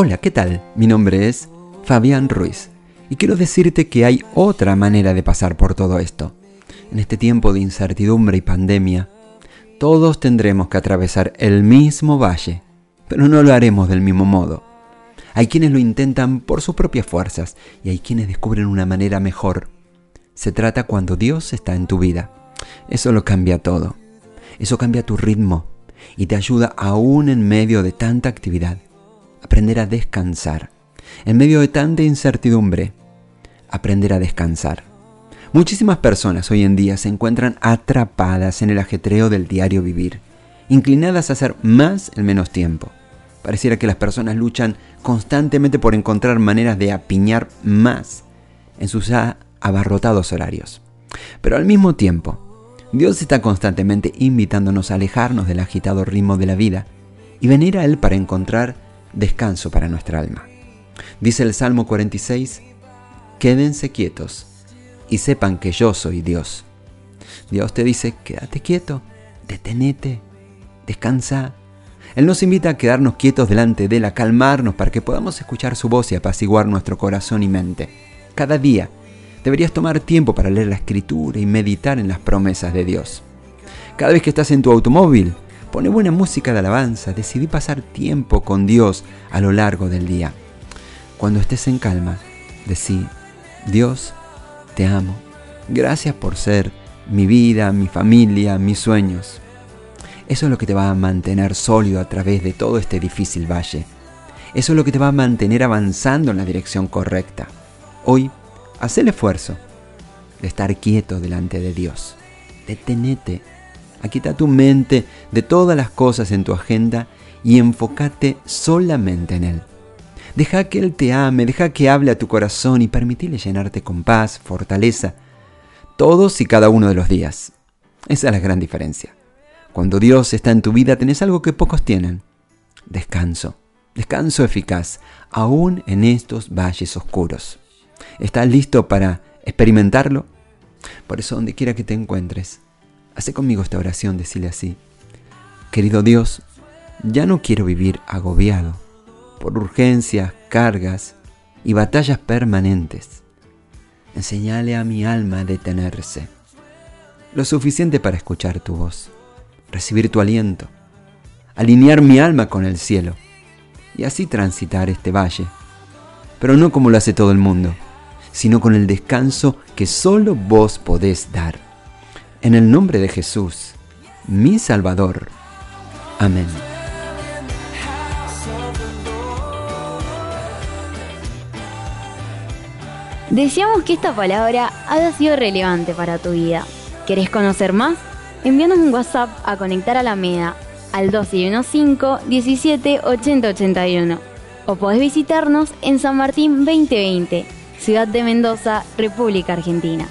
Hola, ¿qué tal? Mi nombre es Fabián Ruiz y quiero decirte que hay otra manera de pasar por todo esto. En este tiempo de incertidumbre y pandemia, todos tendremos que atravesar el mismo valle, pero no lo haremos del mismo modo. Hay quienes lo intentan por sus propias fuerzas y hay quienes descubren una manera mejor. Se trata cuando Dios está en tu vida. Eso lo cambia todo. Eso cambia tu ritmo y te ayuda aún en medio de tanta actividad. Aprender a descansar. En medio de tanta incertidumbre, aprender a descansar. Muchísimas personas hoy en día se encuentran atrapadas en el ajetreo del diario vivir, inclinadas a hacer más en menos tiempo. Pareciera que las personas luchan constantemente por encontrar maneras de apiñar más en sus abarrotados horarios. Pero al mismo tiempo, Dios está constantemente invitándonos a alejarnos del agitado ritmo de la vida y venir a Él para encontrar descanso para nuestra alma. Dice el Salmo 46, quédense quietos y sepan que yo soy Dios. Dios te dice, quédate quieto, detenete, descansa. Él nos invita a quedarnos quietos delante de Él, a calmarnos para que podamos escuchar su voz y apaciguar nuestro corazón y mente. Cada día deberías tomar tiempo para leer la escritura y meditar en las promesas de Dios. Cada vez que estás en tu automóvil, pone buena música de alabanza, decidí pasar tiempo con Dios a lo largo del día. Cuando estés en calma, decí, Dios, te amo. Gracias por ser mi vida, mi familia, mis sueños. Eso es lo que te va a mantener sólido a través de todo este difícil valle. Eso es lo que te va a mantener avanzando en la dirección correcta. Hoy, haz el esfuerzo de estar quieto delante de Dios. Detenete. Aquita tu mente de todas las cosas en tu agenda y enfócate solamente en Él. Deja que Él te ame, deja que hable a tu corazón y permitile llenarte con paz, fortaleza, todos y cada uno de los días. Esa es la gran diferencia. Cuando Dios está en tu vida tenés algo que pocos tienen. Descanso. Descanso eficaz, aún en estos valles oscuros. ¿Estás listo para experimentarlo? Por eso, donde quiera que te encuentres, hace conmigo esta oración, decile así. Querido Dios, ya no quiero vivir agobiado por urgencias, cargas y batallas permanentes. Enseñale a mi alma a detenerse, lo suficiente para escuchar tu voz, recibir tu aliento, alinear mi alma con el cielo y así transitar este valle, pero no como lo hace todo el mundo, sino con el descanso que solo vos podés dar. En el nombre de Jesús, mi Salvador. Amén. Deseamos que esta palabra haya sido relevante para tu vida. ¿Querés conocer más? Envíanos un WhatsApp a Conectar a la Meda al 1215 17 80 81 o podés visitarnos en San Martín 2020, Ciudad de Mendoza, República Argentina.